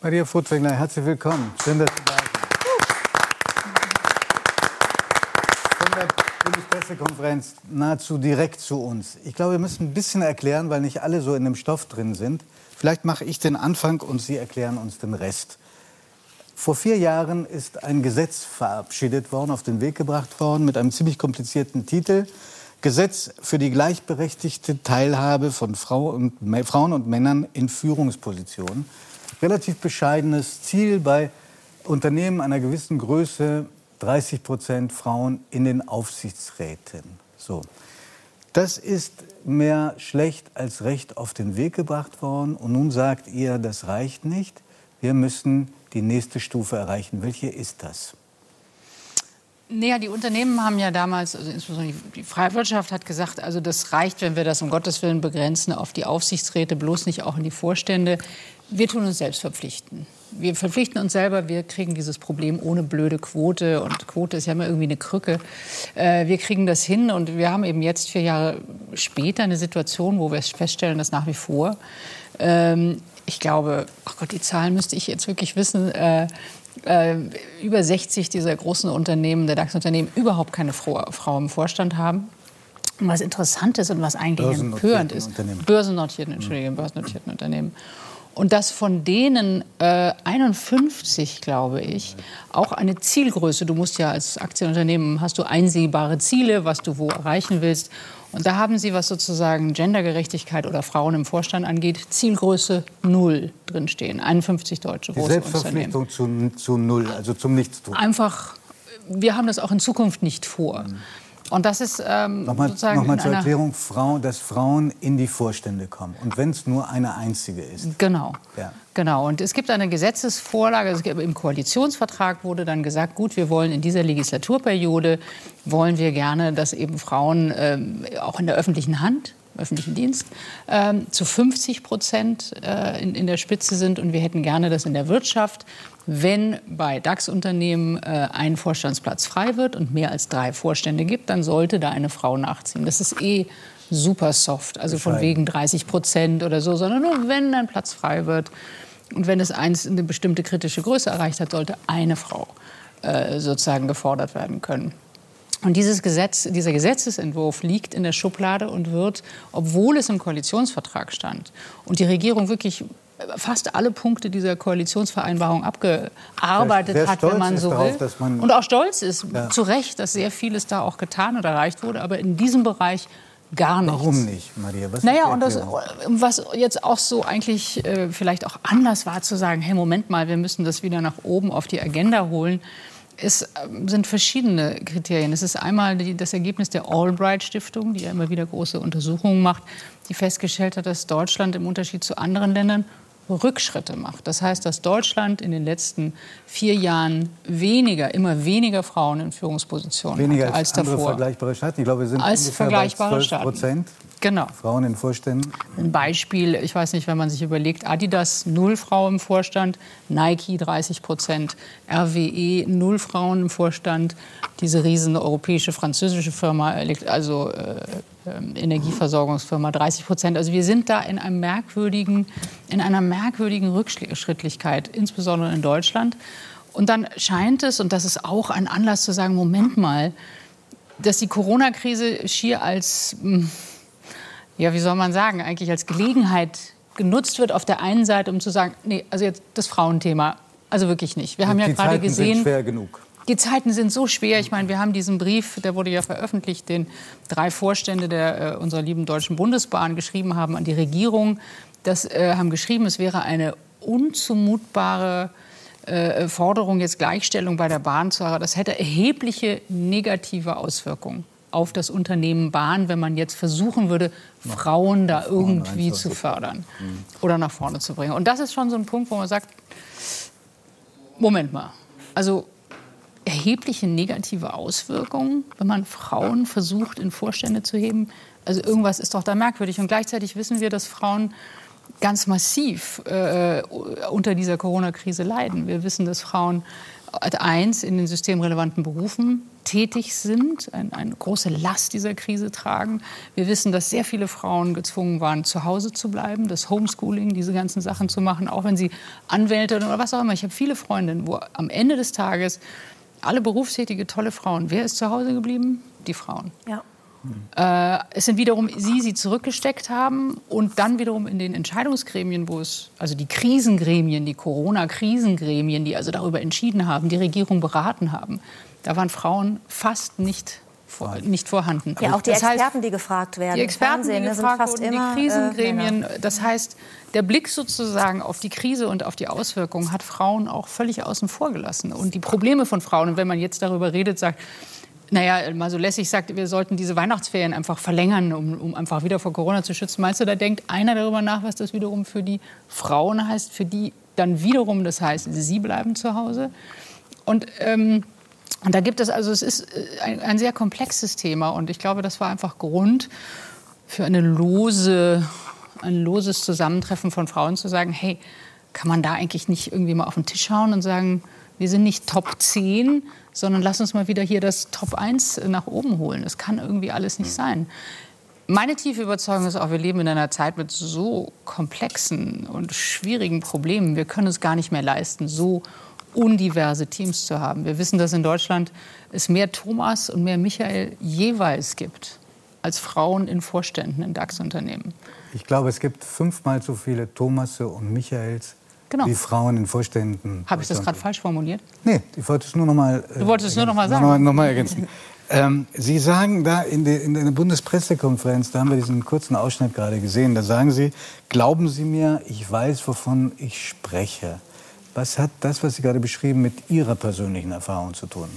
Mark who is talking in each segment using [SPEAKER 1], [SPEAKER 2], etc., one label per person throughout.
[SPEAKER 1] Maria Furtwängler, herzlich willkommen. Schön, dass Sie da sind. Von der Bundespressekonferenz nahezu direkt zu uns. Ich glaube, wir müssen ein bisschen erklären, weil nicht alle so in dem Stoff drin sind. Vielleicht mache ich den Anfang und Sie erklären uns den Rest. Vor vier Jahren ist ein Gesetz verabschiedet worden, auf den Weg gebracht worden, mit einem ziemlich komplizierten Titel. Gesetz für die gleichberechtigte Teilhabe von Frau und, Frauen und Männern in Führungspositionen relativ bescheidenes Ziel bei Unternehmen einer gewissen Größe 30 Prozent Frauen in den Aufsichtsräten. So. Das ist mehr schlecht als recht auf den Weg gebracht worden. Und nun sagt ihr, das reicht nicht. Wir müssen die nächste Stufe erreichen. Welche ist das?
[SPEAKER 2] Naja, die Unternehmen haben ja damals, also insbesondere die freie Wirtschaft hat gesagt, also das reicht, wenn wir das um Gottes Willen begrenzen auf die Aufsichtsräte, bloß nicht auch in die Vorstände. Wir tun uns selbst verpflichten. Wir verpflichten uns selber, wir kriegen dieses Problem ohne blöde Quote. Und Quote ist ja immer irgendwie eine Krücke. Äh, wir kriegen das hin und wir haben eben jetzt vier Jahre später eine Situation, wo wir feststellen, dass nach wie vor, ähm, ich glaube, ach Gott, die Zahlen müsste ich jetzt wirklich wissen, äh, äh, über 60 dieser großen Unternehmen, der DAX-Unternehmen, überhaupt keine Frau im Vorstand haben. Und was interessant ist und was eigentlich empörend ist, börsennotierten, Entschuldigung, börsennotierten Unternehmen. Und dass von denen äh, 51, glaube ich, auch eine Zielgröße, du musst ja als Aktienunternehmen, hast du einsehbare Ziele, was du wo erreichen willst. Und da haben Sie, was sozusagen Gendergerechtigkeit oder Frauen im Vorstand angeht, Zielgröße null drinstehen. 51 deutsche
[SPEAKER 1] große Die Selbstverpflichtung zu, zu null, also zum Nichtstun.
[SPEAKER 2] Einfach, wir haben das auch in Zukunft nicht vor. Mhm. Und das ist ähm,
[SPEAKER 1] nochmal, sozusagen nochmal zur Erklärung, Frau, dass Frauen in die Vorstände kommen. Und wenn es nur eine einzige ist.
[SPEAKER 2] Genau. Ja. Genau. Und es gibt eine Gesetzesvorlage. Also Im Koalitionsvertrag wurde dann gesagt, gut, wir wollen in dieser Legislaturperiode, wollen wir gerne, dass eben Frauen ähm, auch in der öffentlichen Hand öffentlichen Dienst, ähm, zu 50 Prozent äh, in, in, der Spitze sind. Und wir hätten gerne, dass in der Wirtschaft wenn bei DAX-Unternehmen äh, ein Vorstandsplatz frei wird und mehr als drei Vorstände gibt, dann sollte da eine Frau nachziehen. Das ist eh super soft, also von wegen 30 Prozent oder so, sondern nur wenn ein Platz frei wird und wenn es eins eine bestimmte kritische Größe erreicht hat, sollte eine Frau äh, sozusagen gefordert werden können. Und dieses Gesetz, dieser Gesetzesentwurf liegt in der Schublade und wird, obwohl es im Koalitionsvertrag stand und die Regierung wirklich fast alle Punkte dieser Koalitionsvereinbarung abgearbeitet sehr, sehr hat, wenn man so darauf, will. Man und auch stolz ist, ja. zu Recht, dass sehr vieles da auch getan und erreicht wurde. Aber in diesem Bereich gar nichts.
[SPEAKER 1] Warum nicht, Maria?
[SPEAKER 2] Was naja, und das, was jetzt auch so eigentlich äh, vielleicht auch anders war, zu sagen, hey, Moment mal, wir müssen das wieder nach oben auf die Agenda holen. Es ähm, sind verschiedene Kriterien. Es ist einmal die, das Ergebnis der Albright-Stiftung, die ja immer wieder große Untersuchungen macht, die festgestellt hat, dass Deutschland im Unterschied zu anderen Ländern Rückschritte macht. Das heißt, dass Deutschland in den letzten vier Jahren weniger, immer weniger Frauen in Führungspositionen
[SPEAKER 1] weniger
[SPEAKER 2] hatte als,
[SPEAKER 1] als andere davor. vergleichbare Staaten. Ich glaube, wir sind
[SPEAKER 2] als ungefähr vergleichbare bei
[SPEAKER 1] 12 Prozent. Genau. Frauen in Vorständen.
[SPEAKER 2] Ein Beispiel, ich weiß nicht, wenn man sich überlegt, Adidas null Frauen im Vorstand, Nike 30 Prozent, RWE null Frauen im Vorstand, diese riesen europäische französische Firma, also äh, Energieversorgungsfirma 30 Prozent. Also wir sind da in, einem merkwürdigen, in einer merkwürdigen Rückschrittlichkeit, insbesondere in Deutschland. Und dann scheint es, und das ist auch ein Anlass zu sagen, Moment mal, dass die Corona-Krise schier als, hm, ja, wie soll man sagen, eigentlich als Gelegenheit genutzt wird auf der einen Seite, um zu sagen, nee, also jetzt das Frauenthema, also wirklich nicht. Wir haben ja gerade gesehen,
[SPEAKER 1] sind schwer genug.
[SPEAKER 2] Die Zeiten sind so schwer. Ich meine, wir haben diesen Brief, der wurde ja veröffentlicht, den drei Vorstände der, äh, unserer lieben Deutschen Bundesbahn geschrieben haben an die Regierung. Das äh, haben geschrieben, es wäre eine unzumutbare äh, Forderung, jetzt Gleichstellung bei der Bahn zu haben. Das hätte erhebliche negative Auswirkungen auf das Unternehmen Bahn, wenn man jetzt versuchen würde, Frauen da irgendwie zu fördern mhm. oder nach vorne zu bringen. Und das ist schon so ein Punkt, wo man sagt, Moment mal, also erhebliche negative Auswirkungen, wenn man Frauen versucht, in Vorstände zu heben. Also irgendwas ist doch da merkwürdig. Und gleichzeitig wissen wir, dass Frauen ganz massiv äh, unter dieser Corona-Krise leiden. Wir wissen, dass Frauen eins in den systemrelevanten Berufen tätig sind, ein, eine große Last dieser Krise tragen. Wir wissen, dass sehr viele Frauen gezwungen waren, zu Hause zu bleiben, das Homeschooling, diese ganzen Sachen zu machen, auch wenn sie Anwältin oder was auch immer. Ich habe viele Freundinnen, wo am Ende des Tages alle berufstätige, tolle Frauen, wer ist zu Hause geblieben? Die Frauen. Ja. Äh, es sind wiederum sie, sie zurückgesteckt haben und dann wiederum in den Entscheidungsgremien, wo es, also die Krisengremien, die Corona-Krisengremien, die also darüber entschieden haben, die Regierung beraten haben, da waren Frauen fast nicht vor, nicht vorhanden.
[SPEAKER 3] Ja, auch die das Experten, heißt, die gefragt werden.
[SPEAKER 2] Die Experten, die gefragt wurden, immer, die Krisengremien. Äh, das heißt, der Blick sozusagen auf die Krise und auf die Auswirkungen hat Frauen auch völlig außen vor gelassen. Und die Probleme von Frauen, und wenn man jetzt darüber redet, sagt, naja, mal so lässig sagt, wir sollten diese Weihnachtsferien einfach verlängern, um, um einfach wieder vor Corona zu schützen. Meinst du, da denkt einer darüber nach, was das wiederum für die Frauen heißt, für die dann wiederum das heißt, sie bleiben zu Hause? Und, ähm, und da gibt es, also es ist äh, ein, ein sehr komplexes Thema und ich glaube, das war einfach Grund für eine lose, ein loses Zusammentreffen von Frauen zu sagen, hey, kann man da eigentlich nicht irgendwie mal auf den Tisch hauen und sagen, wir sind nicht Top 10, sondern lass uns mal wieder hier das Top 1 nach oben holen. Das kann irgendwie alles nicht sein. Meine tiefe Überzeugung ist auch, wir leben in einer Zeit mit so komplexen und schwierigen Problemen. Wir können es gar nicht mehr leisten, so undiverse Teams zu haben. Wir wissen, dass in Deutschland es mehr Thomas und mehr Michael jeweils gibt als Frauen in Vorständen in DAX-Unternehmen.
[SPEAKER 1] Ich glaube, es gibt fünfmal so viele Thomasse und Michaels genau. wie Frauen in Vorständen.
[SPEAKER 2] Habe ich das gerade falsch formuliert?
[SPEAKER 1] Nee, ich wollte es nur noch mal.
[SPEAKER 2] Äh, du wolltest es nur noch mal sagen?
[SPEAKER 1] Noch, noch mal ergänzen. ähm, Sie sagen da in der, in der Bundespressekonferenz, da haben wir diesen kurzen Ausschnitt gerade gesehen, da sagen Sie, glauben Sie mir, ich weiß, wovon ich spreche. Was hat das, was Sie gerade beschrieben, mit Ihrer persönlichen Erfahrung zu tun?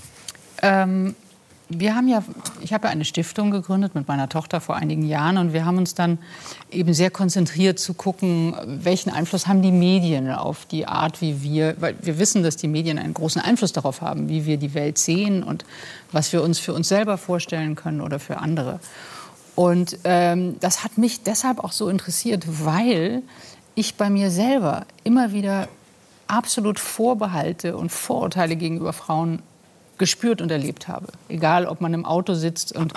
[SPEAKER 2] Ähm, wir haben ja, ich habe ja eine Stiftung gegründet mit meiner Tochter vor einigen Jahren und wir haben uns dann eben sehr konzentriert zu gucken, welchen Einfluss haben die Medien auf die Art, wie wir, weil wir wissen, dass die Medien einen großen Einfluss darauf haben, wie wir die Welt sehen und was wir uns für uns selber vorstellen können oder für andere. Und ähm, das hat mich deshalb auch so interessiert, weil ich bei mir selber immer wieder absolut Vorbehalte und Vorurteile gegenüber Frauen gespürt und erlebt habe. Egal, ob man im Auto sitzt und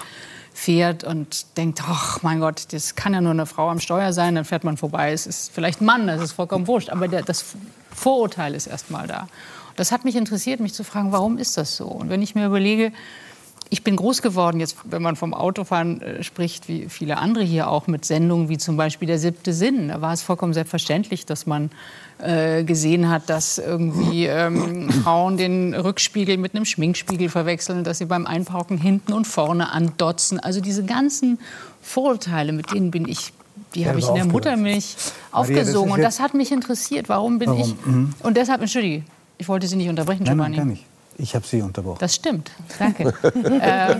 [SPEAKER 2] fährt und denkt, ach mein Gott, das kann ja nur eine Frau am Steuer sein, dann fährt man vorbei. Es ist vielleicht ein Mann, das ist vollkommen wurscht, aber der, das Vorurteil ist erst mal da. Das hat mich interessiert, mich zu fragen, warum ist das so? Und wenn ich mir überlege, ich bin groß geworden, jetzt, wenn man vom Autofahren äh, spricht, wie viele andere hier auch, mit Sendungen wie zum Beispiel Der siebte Sinn. Da war es vollkommen selbstverständlich, dass man äh, gesehen hat, dass irgendwie ähm, Frauen den Rückspiegel mit einem Schminkspiegel verwechseln, dass sie beim Einparken hinten und vorne andotzen. Also diese ganzen Vorurteile, mit denen bin ich die habe ich in der Muttermilch aufgesogen. und das hat mich interessiert. Warum bin Warum? ich. Mhm. Und deshalb, entschuldige, ich wollte Sie nicht unterbrechen,
[SPEAKER 1] Giovanni. Nein, nein, gar nicht. Ich habe Sie unterbrochen.
[SPEAKER 2] Das stimmt. Danke. äh,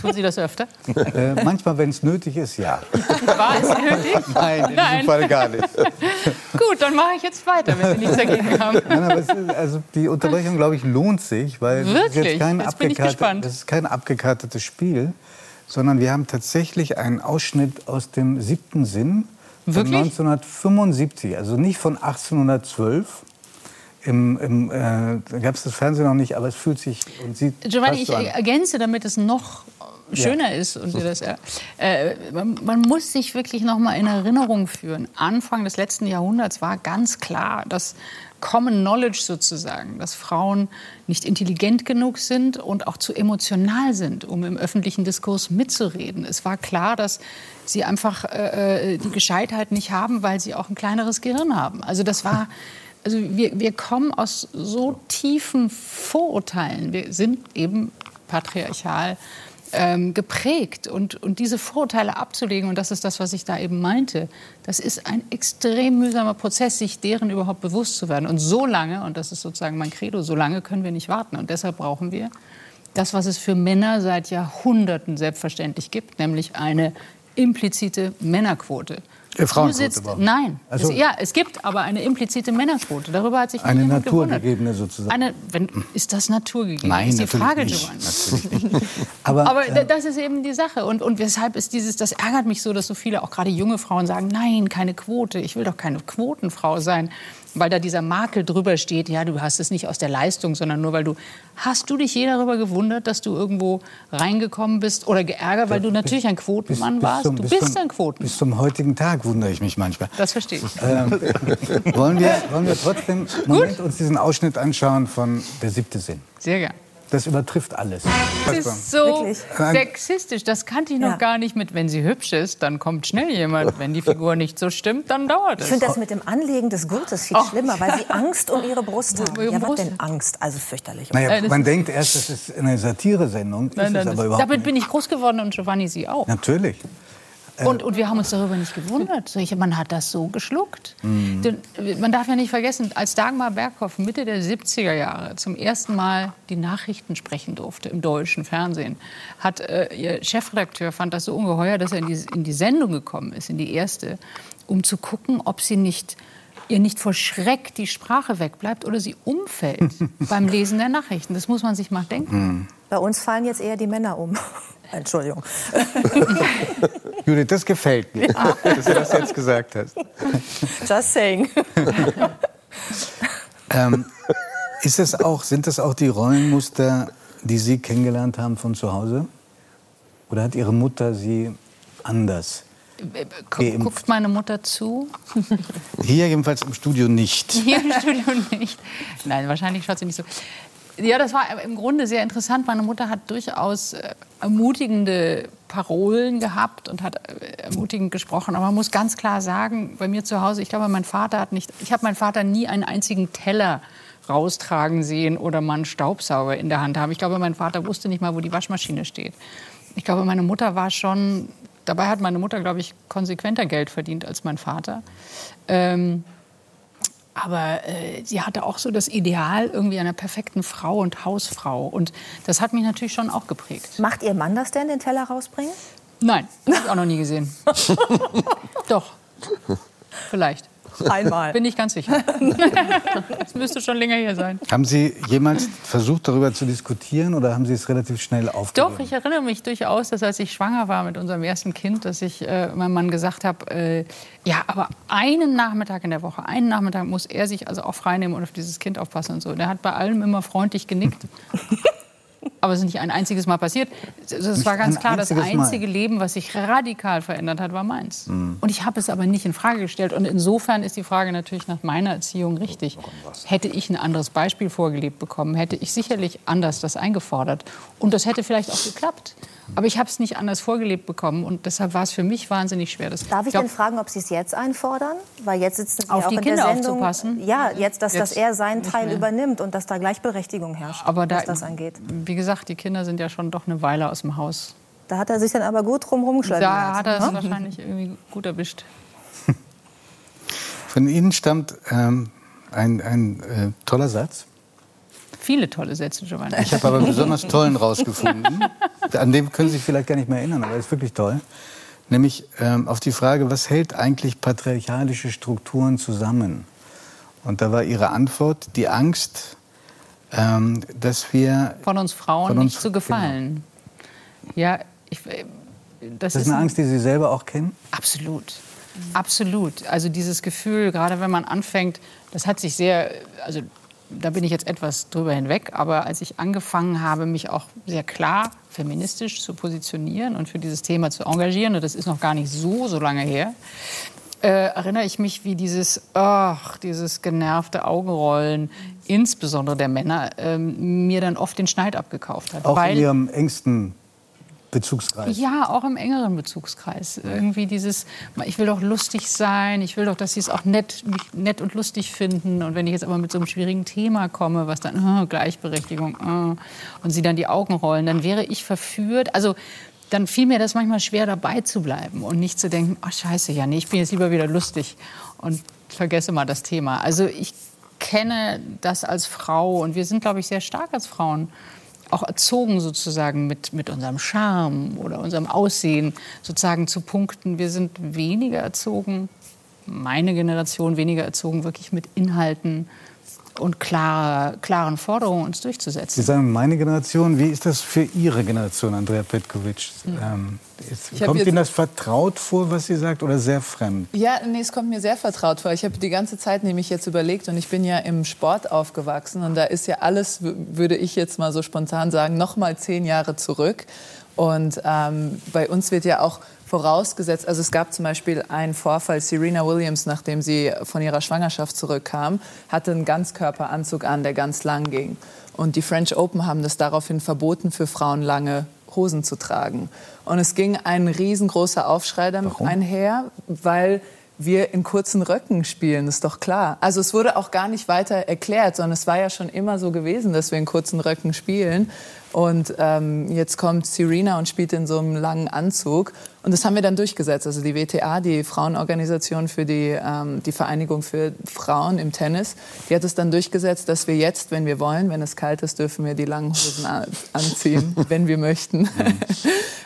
[SPEAKER 2] tun Sie das öfter?
[SPEAKER 1] Äh, manchmal, wenn es nötig ist, ja.
[SPEAKER 2] War es nötig?
[SPEAKER 1] Nein, in Nein. diesem Fall gar nicht.
[SPEAKER 2] Gut, dann mache ich jetzt weiter, wenn Sie nichts dagegen haben. Nein,
[SPEAKER 1] ist, also die Unterbrechung, glaube ich, lohnt sich, weil
[SPEAKER 2] Wirklich?
[SPEAKER 1] Ist kein jetzt bin ich gespannt. das ist kein abgekartetes Spiel, sondern wir haben tatsächlich einen Ausschnitt aus dem siebten Sinn von Wirklich? 1975, also nicht von 1812 im, im, äh, gab es das Fernsehen noch nicht, aber es fühlt sich und sieht
[SPEAKER 2] Giovanni, ich so ergänze, damit es noch schöner ja. ist. Und das, äh, man, man, muss sich wirklich noch mal in Erinnerung führen. Anfang des letzten Jahrhunderts war ganz klar, dass Common Knowledge sozusagen, dass Frauen nicht intelligent genug sind und auch zu emotional sind, um im öffentlichen Diskurs mitzureden. Es war klar, dass sie einfach äh, äh die Gescheitheit nicht haben, weil sie auch ein kleineres Gehirn haben. Also das war also wir, wir kommen aus so tiefen Vorurteilen. Wir sind eben patriarchal ähm, geprägt. Und, und diese Vorurteile abzulegen, und das ist das, was ich da eben meinte, das ist ein extrem mühsamer Prozess, sich deren überhaupt bewusst zu werden. Und so lange, und das ist sozusagen mein Credo, so lange können wir nicht warten. Und deshalb brauchen wir das, was es für Männer seit Jahrhunderten selbstverständlich gibt, nämlich eine implizite Männerquote.
[SPEAKER 1] Äh, Frauenquote
[SPEAKER 2] Du sitzt,
[SPEAKER 1] überhaupt.
[SPEAKER 2] nein.
[SPEAKER 1] Also-
[SPEAKER 2] es, ja, es gibt aber eine implizite Männerquote. Darüber hat sich
[SPEAKER 1] Eine naturgegebene sozusagen.
[SPEAKER 2] Eine, wenn, ist das naturgegeben?
[SPEAKER 1] Nein,
[SPEAKER 2] ist die Frage,
[SPEAKER 1] nicht. Natürlich nicht. Aber,
[SPEAKER 2] Aber
[SPEAKER 1] äh,
[SPEAKER 2] da- das ist eben die Sache. Und, und weshalb ist dieses, das ärgert mich so, dass so viele, auch gerade junge Frauen, sagen, nein, keine Quote, ich will doch keine Quotenfrau sein. Weil da dieser Makel drüber steht, ja, du hast es nicht aus der Leistung, sondern nur weil du. Hast du dich je darüber gewundert, dass du irgendwo reingekommen bist oder geärgert, weil du natürlich ein Quotenmann warst?
[SPEAKER 1] zum-
[SPEAKER 2] du
[SPEAKER 1] bis
[SPEAKER 2] bist
[SPEAKER 1] zum,
[SPEAKER 2] ein Quoten.
[SPEAKER 1] Bis zum heutigen Tag wundere ich mich manchmal.
[SPEAKER 2] Das verstehe ich.
[SPEAKER 1] Ähm, wollen, wir, wollen wir trotzdem Moment uns diesen Ausschnitt anschauen von Der siebte Sinn?
[SPEAKER 2] Sehr gern.
[SPEAKER 1] Das übertrifft alles.
[SPEAKER 2] Das ist so
[SPEAKER 3] Wirklich?
[SPEAKER 2] sexistisch. Das kannte ich noch
[SPEAKER 3] Ja.
[SPEAKER 2] gar nicht mit, wenn sie hübsch ist, dann kommt schnell jemand. Wenn die Figur nicht so stimmt, dann dauert
[SPEAKER 3] Ich
[SPEAKER 2] es.
[SPEAKER 3] finde das mit dem Anlegen des Gurtes viel
[SPEAKER 2] Oh.
[SPEAKER 3] schlimmer, weil sie Angst um ihre Brust haben.
[SPEAKER 2] Um ihre
[SPEAKER 3] Ja, was
[SPEAKER 2] Brust.
[SPEAKER 3] denn Angst? Also fürchterlich.
[SPEAKER 1] Naja,
[SPEAKER 2] Äh,
[SPEAKER 1] man denkt erst, das ist eine Satiresendung,
[SPEAKER 2] damit
[SPEAKER 1] nicht.
[SPEAKER 2] bin ich groß geworden und Giovanni sie auch.
[SPEAKER 1] Natürlich.
[SPEAKER 2] Und, und wir haben uns darüber nicht gewundert. Man hat das so geschluckt. Denn, äh, man darf ja nicht vergessen, als Dagmar Berghoff Mitte der 70er Jahre zum ersten Mal die Nachrichten sprechen durfte im deutschen Fernsehen, hat äh, ihr Chefredakteur fand das so ungeheuer, dass er in die, in die Sendung gekommen ist, in die erste, um zu gucken, ob sie nicht ihr nicht vor Schreck die Sprache wegbleibt oder sie umfällt beim Lesen der Nachrichten. Das muss man sich mal denken.
[SPEAKER 3] Bei uns fallen jetzt eher die Männer um. Entschuldigung.
[SPEAKER 1] Judith, das gefällt mir, dass du das jetzt gesagt hast.
[SPEAKER 3] Just saying.
[SPEAKER 1] Ähm, ist das auch, sind das auch die Rollenmuster, die Sie kennengelernt haben von zu Hause? Oder hat Ihre Mutter Sie anders? Geimpft.
[SPEAKER 2] Guckt meine Mutter zu?
[SPEAKER 1] Hier jedenfalls im Studio nicht.
[SPEAKER 2] Hier im Studio nicht. Nein, wahrscheinlich schaut sie nicht so. Ja, das war im Grunde sehr interessant. Meine Mutter hat durchaus äh, ermutigende Parolen gehabt und hat äh, ermutigend gesprochen. Aber man muss ganz klar sagen, bei mir zu Hause, ich glaube, mein Vater hat nicht, ich habe meinen Vater nie einen einzigen Teller raustragen sehen oder mal einen Staubsauger in der Hand haben. Ich glaube, mein Vater wusste nicht mal, wo die Waschmaschine steht. Ich glaube, meine Mutter war schon, dabei hat meine Mutter, glaube ich, konsequenter Geld verdient als mein Vater. Ähm, aber äh, sie hatte auch so das Ideal irgendwie einer perfekten Frau und Hausfrau. Und das hat mich natürlich schon auch geprägt.
[SPEAKER 3] Macht Ihr Mann das denn, den Teller rausbringen?
[SPEAKER 2] Nein, habe ich auch noch nie gesehen. Doch, vielleicht.
[SPEAKER 3] Einmal.
[SPEAKER 2] Bin ich ganz sicher. Das müsste schon länger hier sein.
[SPEAKER 1] Haben Sie jemals versucht, darüber zu diskutieren oder haben Sie es relativ schnell aufgegeben?
[SPEAKER 2] Doch, ich erinnere mich durchaus, dass als ich schwanger war mit unserem ersten Kind, dass ich äh, meinem Mann gesagt habe, äh, ja, aber einen Nachmittag in der Woche, einen Nachmittag muss er sich also auch freinehmen und auf dieses Kind aufpassen und so. Der hat bei allem immer freundlich genickt. Aber es ist nicht ein einziges Mal passiert. Es war ganz klar, das
[SPEAKER 1] einziges Mal.
[SPEAKER 2] einzige Leben, was sich radikal verändert hat, war meins. Und ich habe es aber nicht in Frage gestellt. Und insofern ist die Frage natürlich nach meiner Erziehung richtig. Hätte ich ein anderes Beispiel vorgelebt bekommen, hätte ich sicherlich anders das eingefordert. Und das hätte vielleicht auch geklappt. Aber ich habe es nicht anders vorgelebt bekommen. Und deshalb war es für mich wahnsinnig schwer. Das,
[SPEAKER 3] Darf ich
[SPEAKER 2] glaub,
[SPEAKER 3] denn fragen, ob Sie es jetzt einfordern? Weil jetzt sitzen Sie
[SPEAKER 2] Auf
[SPEAKER 3] auch
[SPEAKER 2] die
[SPEAKER 3] in
[SPEAKER 2] Kinder
[SPEAKER 3] der Sendung.
[SPEAKER 2] aufzupassen?
[SPEAKER 3] Ja, jetzt, dass, dass
[SPEAKER 2] Jetzt
[SPEAKER 3] er seinen Teil
[SPEAKER 2] mehr.
[SPEAKER 3] übernimmt und dass da Gleichberechtigung herrscht,
[SPEAKER 2] aber da,
[SPEAKER 3] was das angeht.
[SPEAKER 2] wie gesagt, die Kinder sind ja schon doch eine Weile aus dem Haus.
[SPEAKER 3] Da hat er sich dann aber gut drum rumgeschlagen.
[SPEAKER 2] Da hat er es wahrscheinlich irgendwie gut erwischt.
[SPEAKER 1] Von Ihnen stammt ähm, ein, ein äh, toller Satz.
[SPEAKER 2] Viele tolle Sätze, Giovanni.
[SPEAKER 1] Ich habe aber einen besonders tollen rausgefunden. An dem können Sie sich vielleicht gar nicht mehr erinnern, aber er ist wirklich toll. Nämlich ähm, auf die Frage, was hält eigentlich patriarchalische Strukturen zusammen? Und da war Ihre Antwort die Angst, ähm, dass wir...
[SPEAKER 2] von uns Frauen
[SPEAKER 1] Von uns-
[SPEAKER 2] nicht zu gefallen. Ja, ich, äh, das,
[SPEAKER 1] Das ist eine
[SPEAKER 2] ein-
[SPEAKER 1] Angst, die Sie selber auch kennen?
[SPEAKER 2] Absolut. Absolut. Also dieses Gefühl, gerade wenn man anfängt, das hat sich sehr, also da bin ich jetzt etwas drüber hinweg, aber als ich angefangen habe, mich auch sehr klar feministisch zu positionieren und für dieses Thema zu engagieren, und das ist noch gar nicht so, so lange her, äh, erinnere ich mich, wie dieses, ach, dieses genervte Augenrollen, insbesondere der Männer, ähm, mir dann oft den Schneid abgekauft hat.
[SPEAKER 1] Auch
[SPEAKER 2] weil,
[SPEAKER 1] in Ihrem engsten Bezugskreis?
[SPEAKER 2] ja, auch im engeren Bezugskreis. Irgendwie dieses, ich will doch lustig sein, ich will doch, dass sie es auch nett, nett und lustig finden. Und wenn ich jetzt aber mit so einem schwierigen Thema komme, was dann, äh, Gleichberechtigung, äh, und sie dann die Augen rollen, dann wäre ich verführt. Also dann fiel mir das manchmal schwer, dabei zu bleiben und nicht zu denken, ach scheiße, ja, nee, ich bin jetzt lieber wieder lustig und vergesse mal das Thema. Also ich kenne das als Frau und wir sind, glaube ich, sehr stark als Frauen auch erzogen sozusagen mit, mit unserem Charme oder unserem Aussehen sozusagen zu punkten. Wir sind weniger erzogen, meine Generation weniger erzogen, wirklich mit Inhalten und klare, klaren Forderungen uns durchzusetzen.
[SPEAKER 1] Sie sagen meine Generation. Wie ist das für Ihre Generation, Andrea Petkovic? Ähm, ist, kommt Ihnen das vertraut vor, was sie sagt, oder sehr fremd?
[SPEAKER 4] Ja, nee, es kommt mir sehr vertraut vor. Ich habe die ganze Zeit nämlich jetzt überlegt und ich bin ja im Sport aufgewachsen und da ist ja alles, würde ich jetzt mal so spontan sagen, noch mal zehn Jahre zurück. Und ähm, bei uns wird ja auch vorausgesetzt, also es gab zum Beispiel einen Vorfall, Serena Williams, nachdem sie von ihrer Schwangerschaft zurückkam, hatte einen Ganzkörperanzug an, der ganz lang ging. Und die French Open haben das daraufhin verboten, für Frauen lange Hosen zu tragen. Und es ging ein riesengroßer Aufschrei damit Warum? einher, weil wir in kurzen Röcken spielen, ist doch klar. Also es wurde auch gar nicht weiter erklärt, sondern es war ja schon immer so gewesen, dass wir in kurzen Röcken spielen. Und ähm, jetzt kommt Serena und spielt in so einem langen Anzug. Und das haben wir dann durchgesetzt. Also die WTA, die Frauenorganisation für die, ähm, die Vereinigung für Frauen im Tennis, die hat es dann durchgesetzt, dass wir jetzt, wenn wir wollen, wenn es kalt ist, dürfen wir die langen Hosen anziehen, wenn wir möchten.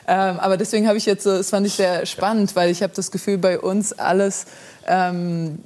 [SPEAKER 4] Ähm, aber deswegen habe ich jetzt so, das fand ich sehr spannend, weil ich habe das Gefühl, bei uns alles ähm,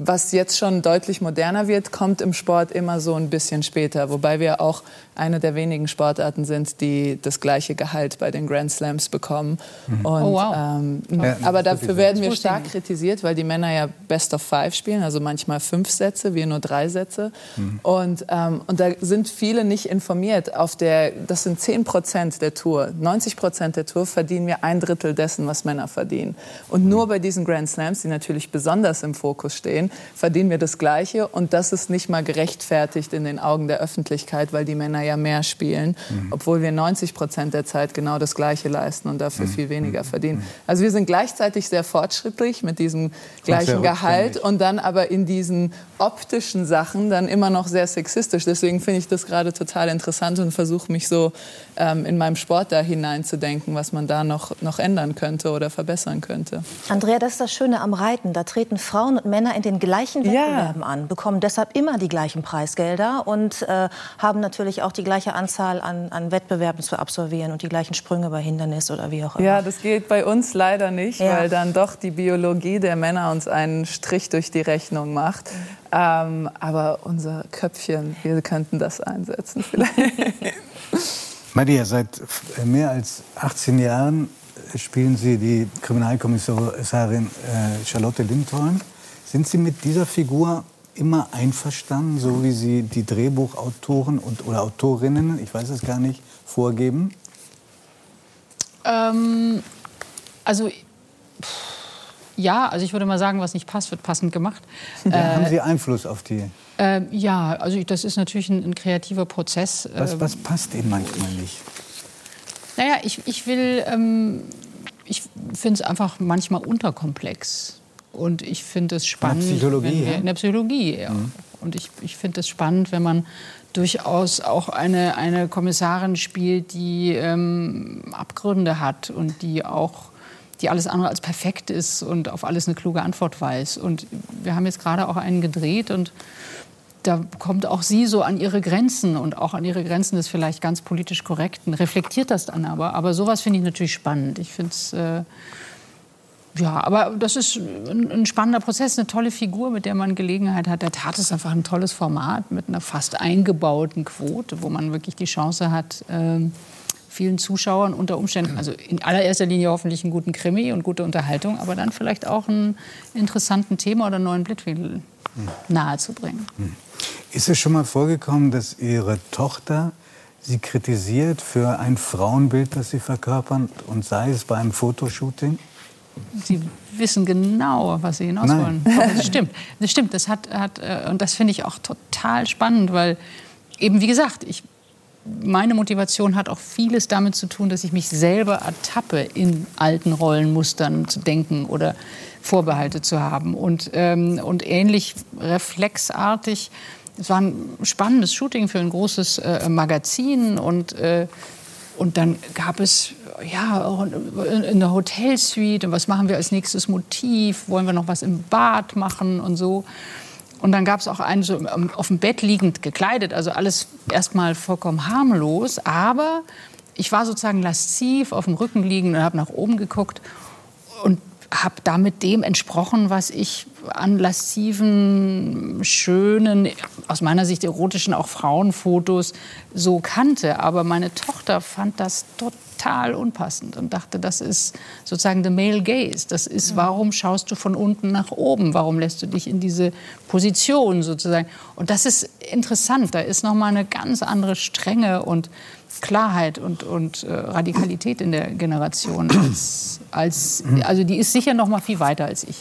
[SPEAKER 4] was jetzt schon deutlich moderner wird, kommt im Sport immer so ein bisschen später. Wobei wir auch eine der wenigen Sportarten sind, die das gleiche Gehalt bei den Grand Slams bekommen. Mhm. Und, oh, wow. ähm, ja, aber dafür werden wir stark kritisiert, weil die Männer ja Best of Five spielen, also manchmal fünf Sätze, wir nur drei Sätze. Mhm. Und, ähm, und da sind viele nicht informiert. Auf der, das sind 10 Prozent der Tour. 90 Prozent der Tour verdienen wir ein Drittel dessen, was Männer verdienen. Und mhm. nur bei diesen Grand Slams, die natürlich besonders im Fokus stehen, verdienen wir das Gleiche. Und das ist nicht mal gerechtfertigt in den Augen der Öffentlichkeit, weil die Männer ja mehr spielen, mhm. obwohl wir 90 Prozent der Zeit genau das Gleiche leisten und dafür mhm. viel weniger mhm. verdienen. Also wir sind gleichzeitig sehr fortschrittlich mit diesem gleichen Gehalt und dann aber in diesen optischen Sachen dann immer noch sehr sexistisch. Deswegen finde ich das gerade total interessant und versuche mich so ähm, in meinem Sport da hineinzudenken, was man da noch, noch ändern könnte oder verbessern könnte.
[SPEAKER 3] Andrea, das ist das Schöne am Reiten. Da treten Frauen und Männer in den gleichen Wettbewerben ja. an, bekommen deshalb immer die gleichen Preisgelder und äh, haben natürlich auch die gleiche Anzahl an, an Wettbewerben zu absolvieren und die gleichen Sprünge bei Hindernis oder wie auch immer.
[SPEAKER 4] Ja, das geht bei uns leider nicht, ja. weil dann doch die Biologie der Männer uns einen Strich durch die Rechnung macht. Ähm, aber unser Köpfchen, wir könnten das einsetzen vielleicht.
[SPEAKER 1] Maria, seit mehr als 18 Jahren spielen Sie die Kriminalkommissarin äh, Charlotte Lindholm. Sind Sie mit dieser Figur immer einverstanden, so wie Sie die Drehbuchautoren und, oder Autorinnen, ich weiß es gar nicht, vorgeben?
[SPEAKER 2] Ähm, also ja, also ich würde mal sagen, was nicht passt, wird passend gemacht.
[SPEAKER 1] Ja, äh, haben Sie Einfluss auf die?
[SPEAKER 2] Äh, ja, also das ist natürlich ein, ein kreativer Prozess.
[SPEAKER 1] Was, ähm, was, passt Ihnen manchmal nicht?
[SPEAKER 2] Naja, ich, ich will, ähm, ich finde es einfach manchmal unterkomplex. Und ich finde es spannend.
[SPEAKER 1] In der Psychologie,
[SPEAKER 2] wir, In der Psychologie, ja. Mhm. Und ich, ich finde es spannend, wenn man durchaus auch eine, eine Kommissarin spielt, die ähm, Abgründe hat und die auch die alles andere als perfekt ist und auf alles eine kluge Antwort weiß. Und wir haben jetzt gerade auch einen gedreht und da kommt auch sie so an ihre Grenzen und auch an ihre Grenzen des vielleicht ganz politisch Korrekten, reflektiert das dann aber. Aber sowas finde ich natürlich spannend. Ich finde es. Äh, ja, aber das ist ein, ein, spannender Prozess, eine tolle Figur, mit der man Gelegenheit hat. Der Tat ist einfach ein tolles Format mit einer fast eingebauten Quote, wo man wirklich die Chance hat, äh, vielen Zuschauern unter Umständen, also in allererster Linie hoffentlich einen guten Krimi und gute Unterhaltung, aber dann vielleicht auch einen interessanten Thema oder einen neuen Blickwinkel hm. nahezubringen. Hm.
[SPEAKER 1] Ist es schon mal vorgekommen, dass Ihre Tochter Sie kritisiert für ein Frauenbild, das Sie verkörpern, und sei es bei einem Fotoshooting?
[SPEAKER 2] Sie wissen genau, was Sie hinaus wollen. Das stimmt. Das stimmt. Das hat, hat, äh, und das finde ich auch total spannend, weil eben, wie gesagt, ich meine Motivation hat auch vieles damit zu tun, dass ich mich selber ertappe, in alten Rollenmustern zu denken oder Vorbehalte zu haben. Und, ähm, und ähnlich reflexartig, es war ein spannendes Shooting für ein großes äh, Magazin und, äh, und dann gab es ja auch in der Hotelsuite, und was machen wir als nächstes Motiv, wollen wir noch was im Bad machen und so. Und dann gab es auch einen so auf dem Bett liegend gekleidet, also alles erstmal vollkommen harmlos. Aber ich war sozusagen lasziv auf dem Rücken liegend und habe nach oben geguckt und habe damit dem entsprochen, was ich an lasziven, schönen, aus meiner Sicht erotischen auch Frauenfotos so kannte. Aber meine Tochter fand das total unpassend und dachte, das ist sozusagen the male gaze. Das ist, warum schaust du von unten nach oben? Warum lässt du dich in diese Position sozusagen? Und das ist interessant. Da ist noch mal eine ganz andere Strenge und Klarheit und, und äh, Radikalität in der Generation als, als also die ist sicher noch mal viel weiter als ich.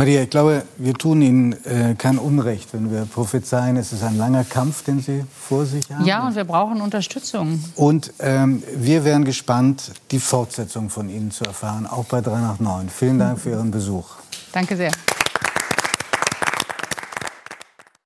[SPEAKER 1] Maria, ich glaube, wir tun Ihnen äh, kein Unrecht, wenn wir prophezeien, es ist ein langer Kampf, den Sie vor sich haben.
[SPEAKER 2] Ja, und wir brauchen Unterstützung.
[SPEAKER 1] Und ähm, wir wären gespannt, die Fortsetzung von Ihnen zu erfahren, auch bei 3 nach 9. Vielen Dank für Ihren Besuch.
[SPEAKER 2] Danke sehr.